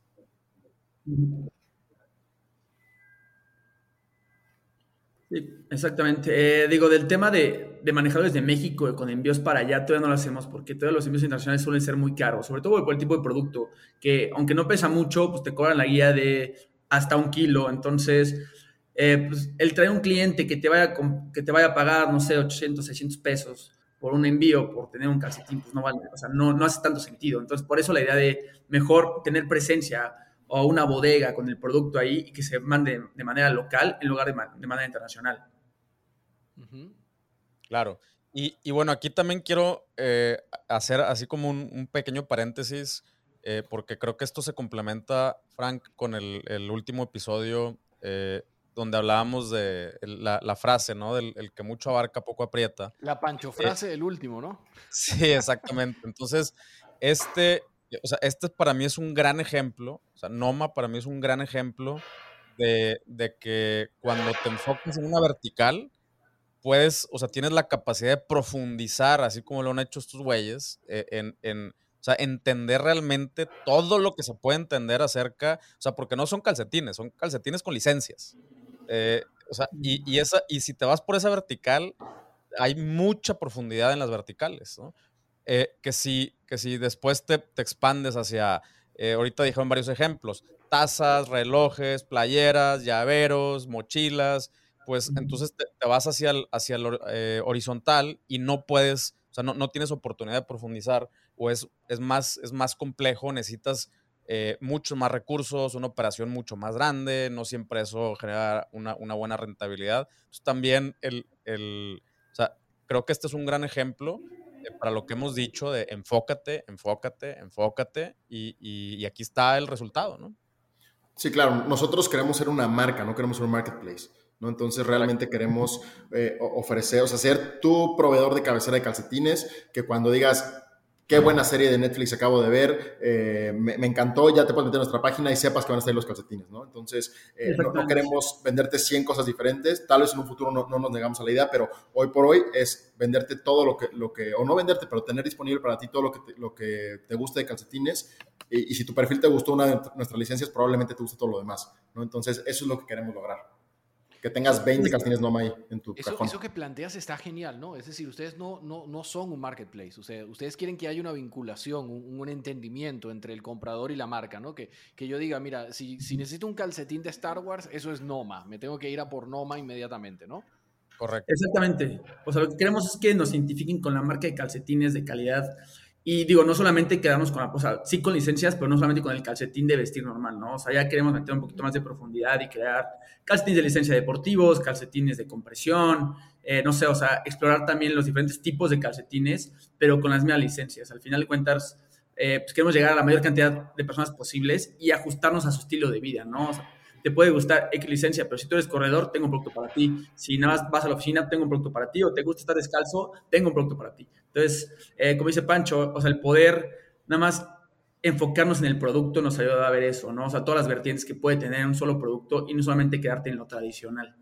[SPEAKER 4] Sí, exactamente. digo, del tema de, de manejar desde México con envíos para allá, todavía no lo hacemos porque todos los envíos internacionales suelen ser muy caros, sobre todo por el tipo de producto, que aunque no pesa mucho, pues te cobran la guía de hasta un kilo. Entonces, eh, pues, el traer un cliente que te, vaya, que te vaya a pagar, no sé, 800, 600 pesos por un envío, por tener un calcetín, pues no vale, o sea, no, no hace tanto sentido. Entonces, por eso la idea de mejor tener presencia o una bodega con el producto ahí y que se mande de manera local en lugar de, de manera internacional.
[SPEAKER 3] Claro. Y, y, bueno, aquí también quiero eh, hacer así como un, pequeño paréntesis, eh, porque creo que esto se complementa, Frank, con el, el último episodio donde hablábamos de la, frase, ¿no? Del el que mucho abarca, poco aprieta.
[SPEAKER 1] La pancho frase del último, ¿no? (laughs)
[SPEAKER 3] Sí, exactamente. Entonces, este, o sea, este para mí es un gran ejemplo, o sea, Noma para mí es un gran ejemplo de, que cuando te enfocas en una vertical, puedes, o sea, tienes la capacidad de profundizar, así como lo han hecho estos güeyes, eh, en, en o sea, entender realmente todo lo que se puede entender acerca, o sea, porque no son calcetines, son calcetines con licencias. Eh, o sea, y, esa, y si te vas por esa vertical, hay mucha profundidad en las verticales, ¿no? Eh, que, si, que si después te, te expandes hacia, eh, ahorita dijeron varios ejemplos, tazas, relojes, playeras, llaveros, mochilas, pues entonces te, vas hacia el, hacia el horizontal y no puedes, o sea, no, no, tienes oportunidad de profundizar o es, es, más, es más complejo, necesitas eh, muchos más recursos, una operación mucho más grande, no siempre eso genera una, buena rentabilidad. Entonces, también el, el, o sea, creo que este es un gran ejemplo para lo que hemos dicho de enfócate, enfócate, enfócate y, y, aquí está el resultado, ¿no?
[SPEAKER 2] Sí, claro, nosotros queremos ser una marca, no queremos ser un marketplace. ¿no? Entonces realmente queremos eh, ofrecer, o sea, ser tu proveedor de cabecera de calcetines, que cuando digas, Qué buena serie de Netflix acabo de ver, eh, me, encantó, ya te puedes meter en nuestra página y sepas que van a estar los calcetines, ¿no? Entonces, eh, no, queremos venderte 100 cosas diferentes, tal vez en un futuro no, nos negamos a la idea, pero hoy por hoy es venderte todo lo que, lo que o no venderte, pero tener disponible para ti todo lo que te, lo que te guste de calcetines y, y si tu perfil te gustó una de nuestras licencias, probablemente te guste todo lo demás, ¿no? Entonces, eso es lo que queremos lograr que tengas 20 calcetines Noma ahí en tu
[SPEAKER 1] eso, Eso que planteas está genial, ¿no? Es decir, ustedes no, no, no son un marketplace, ustedes, ustedes quieren que haya una vinculación, un, entendimiento entre el comprador y la marca, ¿no? Que, que yo diga, mira, si, si necesito un calcetín de Star Wars, eso es Noma, me tengo que ir a por Noma inmediatamente, ¿no?
[SPEAKER 4] Correcto. Exactamente. O sea, lo que queremos es que nos identifiquen con la marca de calcetines de calidad y digo, no solamente quedarnos con la, o sea, sí con licencias, pero no solamente con el calcetín de vestir normal, ¿no? O sea, ya queremos meter un poquito más de profundidad y crear calcetines de licencia deportivos, calcetines de compresión, eh, no sé, o sea, explorar también los diferentes tipos de calcetines, pero con las mismas licencias. Al final de cuentas, eh, pues queremos llegar a la mayor cantidad de personas posibles y ajustarnos a su estilo de vida, ¿no? O sea, te puede gustar X licencia, pero si tú eres corredor, tengo un producto para ti. Si nada más vas a la oficina, tengo un producto para ti. O te gusta estar descalzo, tengo un producto para ti. Entonces, eh, como dice Pancho, o sea, el poder nada más enfocarnos en el producto nos ayuda a ver eso, ¿no? O sea, todas las vertientes que puede tener un solo producto y no solamente quedarte en lo tradicional.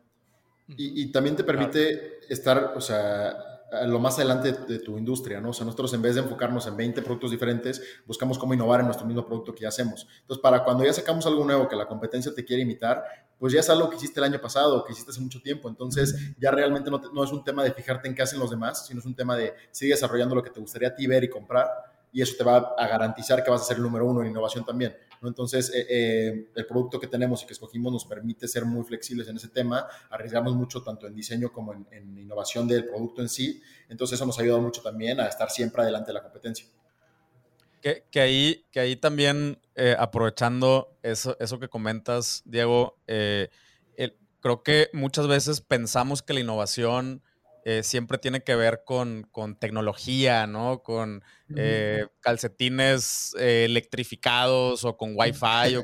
[SPEAKER 2] Y, también te permite estar, o sea, lo más adelante de tu industria, ¿no? O sea, nosotros en vez de enfocarnos en 20 productos diferentes, buscamos cómo innovar en nuestro mismo producto que ya hacemos. Entonces, para cuando ya sacamos algo nuevo que la competencia te quiere imitar, pues ya es algo que hiciste el año pasado, que hiciste hace mucho tiempo. Entonces, ya realmente no, no es un tema de fijarte en qué hacen los demás, sino es un tema de seguir desarrollando lo que te gustaría a ti ver y comprar y eso te va a garantizar que vas a ser el número uno en innovación también. Entonces, eh, eh, el producto que tenemos y que escogimos nos permite ser muy flexibles en ese tema, arriesgamos mucho tanto en diseño como en, innovación del producto en sí, entonces eso nos ha ayudado mucho también a estar siempre adelante de la competencia.
[SPEAKER 3] Que, que ahí, que ahí también, eh, aprovechando eso, eso que comentas, Diego, creo que muchas veces pensamos que la innovación eh, siempre tiene que ver con, tecnología, ¿no? Con eh, calcetines eh, electrificados o con Wi-Fi,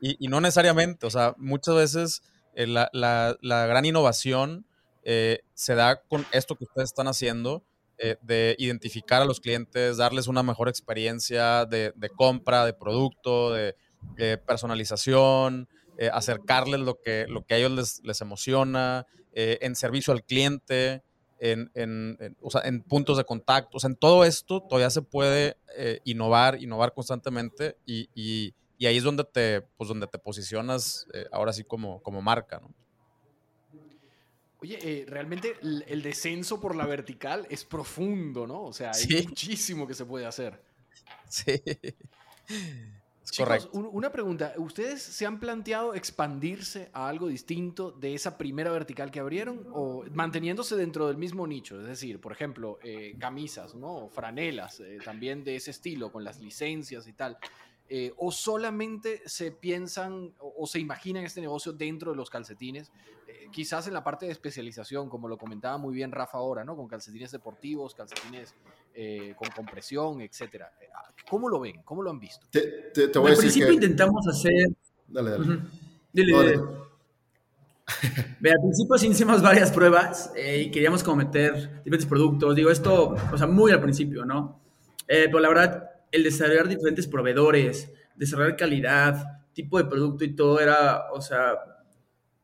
[SPEAKER 3] y, no necesariamente, o sea, muchas veces la, gran innovación se da con esto que ustedes están haciendo, de identificar a los clientes, darles una mejor experiencia de, compra, de producto, de, personalización, acercarles lo que, lo que a ellos les, les emociona, eh, en servicio al cliente, en, en, puntos de contacto. O sea, en todo esto todavía se puede eh, innovar, innovar constantemente y, y, ahí es donde te, pues donde te posicionas eh, ahora sí como, como marca, ¿no?
[SPEAKER 1] Oye, realmente el, descenso por la vertical es profundo, ¿no? O sea, hay muchísimo que se puede hacer. (laughs)
[SPEAKER 3] Sí.
[SPEAKER 1] Chicos, una pregunta. ¿Ustedes se han planteado expandirse a algo distinto de esa primera vertical que abrieron o manteniéndose dentro del mismo nicho? Es decir, por ejemplo, eh, camisas, ¿no? Franelas, eh, también de ese estilo, con las licencias y tal. Eh, o solamente se piensan o, se imaginan este negocio dentro de los calcetines, eh, quizás en la parte de especialización, como lo comentaba muy bien Rafa ahora, ¿no? Con calcetines deportivos, calcetines eh, con compresión, etcétera. ¿Cómo lo ven? ¿Cómo lo han visto?
[SPEAKER 2] Te, te, voy Al
[SPEAKER 4] principio intentamos hacer...
[SPEAKER 2] Dale, dale.
[SPEAKER 4] Dile, (laughs) Ve, al principio sí hicimos varias pruebas y queríamos como meter diferentes productos. Digo, esto, o sea, muy al principio, ¿no? pero la verdad, el desarrollar diferentes proveedores, desarrollar calidad, tipo de producto y todo era, o sea,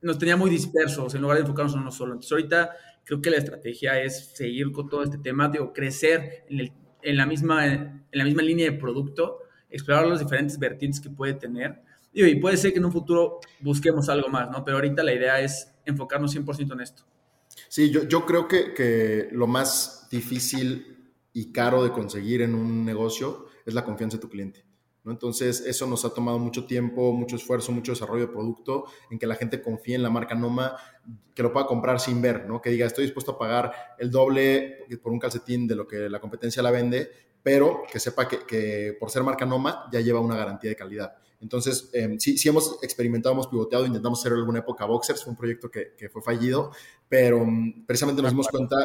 [SPEAKER 4] nos tenía muy dispersos en lugar de enfocarnos en uno solo. Entonces ahorita creo que la estrategia es seguir con todo este tema, digo, crecer en, el, en, la, misma, en la misma línea de producto, explorar los diferentes vertientes que puede tener. y puede ser que en un futuro busquemos algo más, ¿no? Pero ahorita la idea es enfocarnos 100% en esto.
[SPEAKER 2] Sí, yo, yo creo que, que lo más difícil y caro de conseguir en un negocio es la confianza de tu cliente. ¿No? Entonces, eso nos ha tomado mucho tiempo, mucho esfuerzo, mucho desarrollo de producto, en que la gente confíe en la marca Noma, que lo pueda comprar sin ver, ¿no? que diga, estoy dispuesto a pagar el doble por un calcetín de lo que la competencia la vende, pero que sepa que, por ser marca Noma ya lleva una garantía de calidad. Entonces, eh, sí, sí hemos experimentado, hemos pivoteado, intentamos hacer alguna época Boxers, fue un proyecto que, que fue fallido, pero mm, precisamente nos dimos cuenta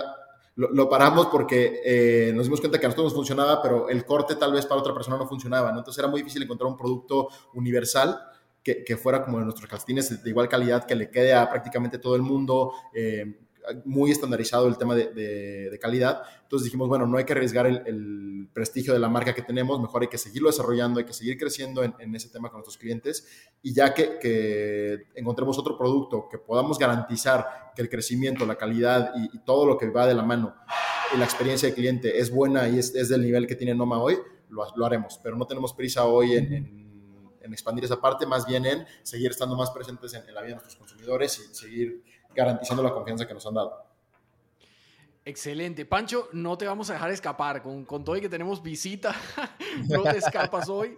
[SPEAKER 2] lo, paramos porque eh, nos dimos cuenta que a nosotros nos funcionaba, pero el corte tal vez para otra persona no funcionaba, ¿no? Entonces era muy difícil encontrar un producto universal que, fuera como de nuestros calcetines de igual calidad, que le quede a prácticamente todo el mundo. Eh, muy estandarizado el tema de, calidad. Entonces dijimos, bueno, no hay que arriesgar el, prestigio de la marca que tenemos, mejor hay que seguirlo desarrollando, hay que seguir creciendo en, ese tema con nuestros clientes y ya que, encontremos otro producto que podamos garantizar que el crecimiento, la calidad y, todo lo que va de la mano y la experiencia del cliente es buena y es, del nivel que tiene Noma hoy, lo, haremos, pero no tenemos prisa hoy en, expandir esa parte, más bien en seguir estando más presentes en, la vida de nuestros consumidores y seguir garantizando la confianza que nos han dado.
[SPEAKER 1] Excelente. Pancho, no te vamos a dejar escapar. Con, con todo y que tenemos visita, (laughs) no te escapas hoy.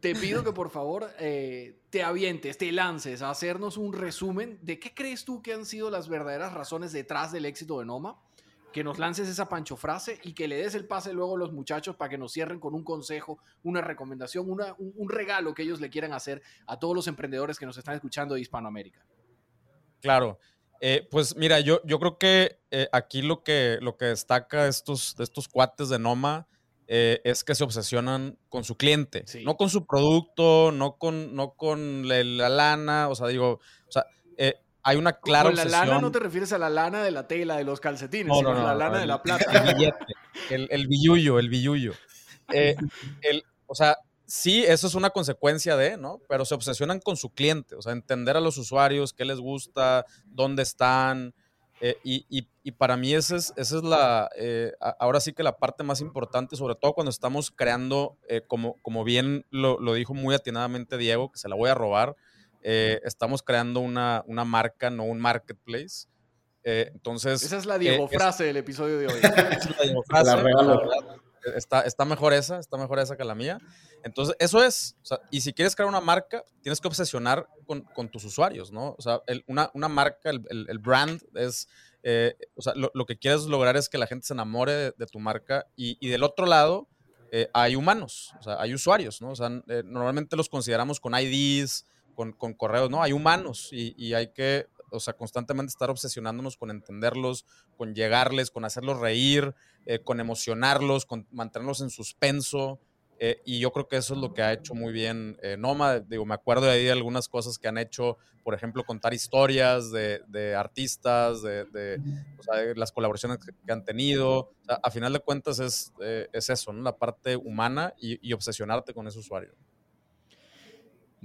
[SPEAKER 1] Te pido que por favor eh, te avientes, te lances a hacernos un resumen de qué crees tú que han sido las verdaderas razones detrás del éxito de Noma. Que nos lances esa Pancho frase y que le des el pase luego a los muchachos para que nos cierren con un consejo, una recomendación, una, un, un regalo que ellos le quieran hacer a todos los emprendedores que nos están escuchando de Hispanoamérica.
[SPEAKER 3] Claro. Eh, pues mira, yo, yo creo que eh, aquí lo que, lo que destaca de estos, de estos cuates de Noma eh, es que se obsesionan con su cliente, no con su producto, no con, no con la, lana, o sea, digo, o sea, hay una clara
[SPEAKER 1] con la lana no te refieres a la lana de la tela de los calcetines, sino a la lana de la plata. El
[SPEAKER 3] billete, el, el billullo, el billullo. (laughs) el, o sea, sí, eso es una consecuencia de, ¿no? Pero se obsesionan con su cliente, o sea, entender a los usuarios, qué les gusta, dónde están. Eh, y, para mí esa es, esa es la, eh, ahora sí que la parte más importante, sobre todo cuando estamos creando, eh, como, como bien lo, dijo muy atinadamente Diego, que se la voy a robar, estamos creando una, una, marca, no un marketplace. entonces...
[SPEAKER 1] Esa es la Diego frase del episodio de hoy. (laughs) Esa es la Diego
[SPEAKER 2] frase. La regalo.
[SPEAKER 3] Está, está mejor esa, está mejor esa que la mía. Entonces, eso es. y si quieres crear una marca, tienes que obsesionar con, tus usuarios, ¿no? O sea, una, marca, el, brand es. Eh, o sea, lo, que quieres lograr es que la gente se enamore de, tu marca y, del otro lado eh, hay humanos, o sea, hay usuarios, ¿no? O sea, eh, normalmente los consideramos con IDs, con, correos, ¿no? Hay humanos y, y hay que o sea, constantemente estar obsesionándonos con entenderlos, con llegarles, con hacerlos reír, eh, con emocionarlos, con mantenerlos en suspenso. Eh, y yo creo que eso es lo que ha hecho muy bien eh, Noma. Digo, me acuerdo de ahí de algunas cosas que han hecho, por ejemplo, contar historias de, de artistas, de, de, o sea, de, las colaboraciones que, han tenido. O sea, a final de cuentas es, eh, es eso, ¿no? La parte humana y, y, obsesionarte con ese usuario.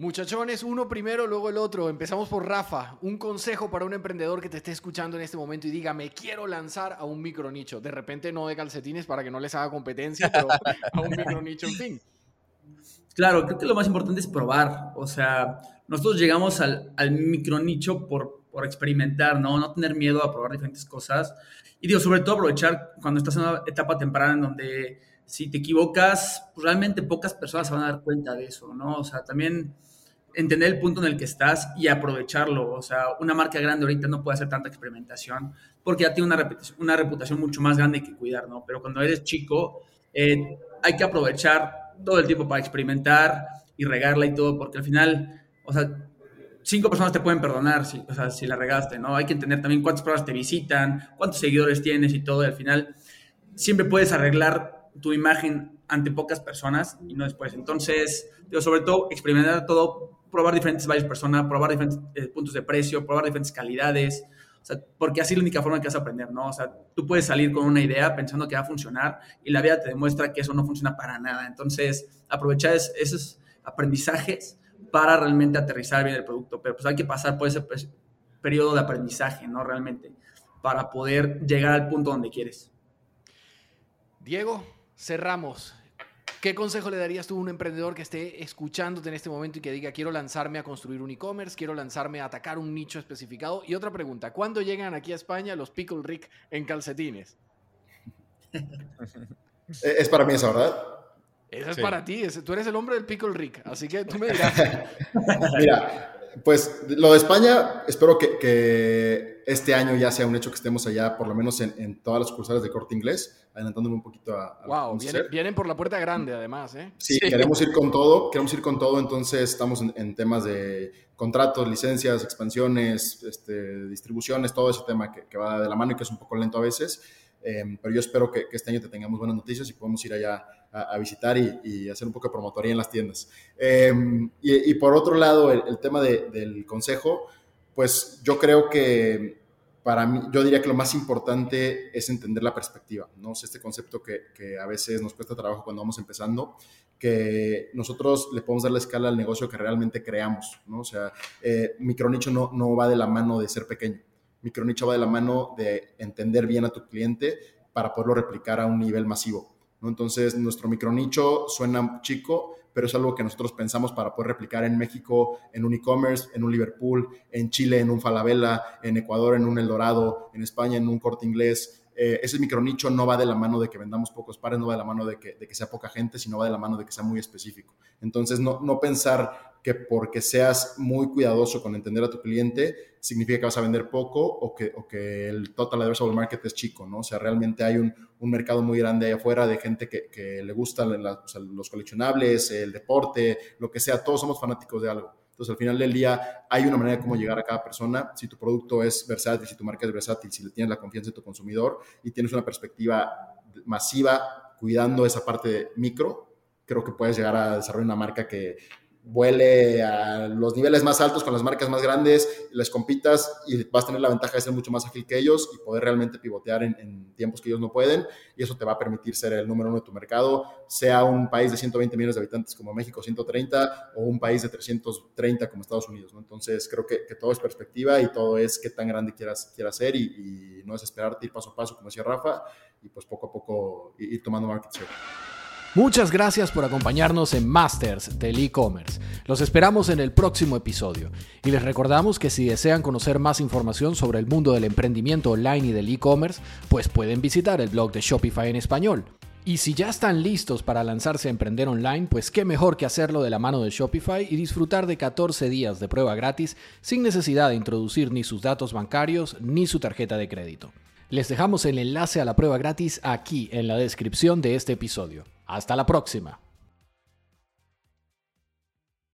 [SPEAKER 1] Muchachones, uno primero, luego el otro. Empezamos por Rafa. Un consejo para un emprendedor que te esté escuchando en este momento y diga, me quiero lanzar a un micro nicho. De repente no de calcetines para que no les haga competencia, pero a un micro nicho, en fin.
[SPEAKER 4] Claro, creo que lo más importante es probar. O sea, nosotros llegamos al, al micro nicho por, experimentar, ¿no? No tener miedo a probar diferentes cosas. Y digo, sobre todo aprovechar cuando estás en una etapa temprana en donde si te equivocas, pues realmente pocas personas se van a dar cuenta de eso, ¿no? O sea, también entender el punto en el que estás y aprovecharlo. O sea, una marca grande ahorita no puede hacer tanta experimentación porque ya tiene una reputación, una reputación mucho más grande que cuidar, ¿no? Pero cuando eres chico, eh, hay que aprovechar todo el tiempo para experimentar y regarla y todo, porque al final, o sea, cinco personas te pueden perdonar si, o sea, si la regaste, ¿no? Hay que entender también cuántas personas te visitan, cuántos seguidores tienes y todo, y al final siempre puedes arreglar tu imagen ante pocas personas y no después. Entonces, digo, sobre todo, experimentar todo, probar diferentes varias personas, probar diferentes eh, puntos de precio, probar diferentes calidades, o sea, porque así es la única forma que vas a aprender, ¿no? O sea, tú puedes salir con una idea pensando que va a funcionar y la vida te demuestra que eso no funciona para nada. Entonces, aprovechar es, esos aprendizajes para realmente aterrizar bien el producto, pero pues hay que pasar por ese periodo de aprendizaje, ¿no? Realmente, para poder llegar al punto donde quieres.
[SPEAKER 1] Diego, cerramos. ¿Qué consejo le darías tú a un emprendedor que esté escuchándote en este momento y que diga, quiero lanzarme a construir un e-commerce, quiero lanzarme a atacar un nicho especificado? Y otra pregunta, ¿cuándo llegan aquí a España los Pickle Rick en calcetines? (laughs)
[SPEAKER 2] es para mí esa, ¿verdad?
[SPEAKER 1] Esa es sí. para ti, tú eres el hombre del Pickle Rick, así que tú me (laughs) dirás.
[SPEAKER 2] Mira, pues lo de España, espero que, que, este año ya sea un hecho que estemos allá, por lo menos en, en todas las sucursales de corte inglés, adelantándome un poquito a. a
[SPEAKER 1] wow, vienen, vienen, por la puerta grande, además, ¿eh?
[SPEAKER 2] Sí, sí, queremos ir con todo, queremos ir con todo, entonces estamos en, en temas de contratos, licencias, expansiones, este, distribuciones, todo ese tema que, que, va de la mano y que es un poco lento a veces. Eh, pero yo espero que, que, este año te tengamos buenas noticias y podemos ir allá a, visitar y, hacer un poco de promotoría en las tiendas. Eh, y, por otro lado, el, tema de, del consejo, pues yo creo que para mí, yo diría que lo más importante es entender la perspectiva, ¿no? Sea, este concepto que, que, a veces nos cuesta trabajo cuando vamos empezando, que nosotros le podemos dar la escala al negocio que realmente creamos, ¿no? O sea, eh, micronicho no, no va de la mano de ser pequeño, micronicho va de la mano de entender bien a tu cliente para poderlo replicar a un nivel masivo, Entonces, nuestro micronicho suena chico, pero es algo que nosotros pensamos para poder replicar en México, en un e-commerce, en un Liverpool, en Chile, en un Falabella, en Ecuador, en un El Dorado, en España, en un corte inglés. Eh, ese micronicho no va de la mano de que vendamos pocos pares, no va de la mano de que, de que, sea poca gente, sino va de la mano de que sea muy específico. Entonces, no, no pensar que porque seas muy cuidadoso con entender a tu cliente, significa que vas a vender poco o que, o que el total addressable market es chico, ¿no? O sea, realmente hay un, un mercado muy grande ahí afuera de gente que, que le gustan la, o sea, los coleccionables, el deporte, lo que sea, todos somos fanáticos de algo. Entonces, al final del día, hay una manera de cómo llegar a cada persona. Si tu producto es versátil, si tu marca es versátil, si le tienes la confianza de tu consumidor y tienes una perspectiva masiva cuidando esa parte micro, creo que puedes llegar a desarrollar una marca que vuele a los niveles más altos con las marcas más grandes, les compitas y vas a tener la ventaja de ser mucho más ágil que ellos y poder realmente pivotear en, en, tiempos que ellos no pueden y eso te va a permitir ser el número uno de tu mercado, sea un país de 120 millones de habitantes como México, 130 o un país de 330 como Estados Unidos, ¿no? Entonces creo que, que todo es perspectiva y todo es qué tan grande quieras, quieras ser y, y no es esperarte ir paso a paso como decía Rafa y pues poco a poco ir tomando market share.
[SPEAKER 1] Muchas gracias por acompañarnos en Masters del e-commerce. Los esperamos en el próximo episodio. Y les recordamos que si desean conocer más información sobre el mundo del emprendimiento online y del e-commerce, pues pueden visitar el blog de Shopify en español. Y si ya están listos para lanzarse a emprender online, pues qué mejor que hacerlo de la mano de Shopify y disfrutar de 14 días de prueba gratis sin necesidad de introducir ni sus datos bancarios ni su tarjeta de crédito. Les dejamos el enlace a la prueba gratis aquí en la descripción de este episodio. Hasta la próxima.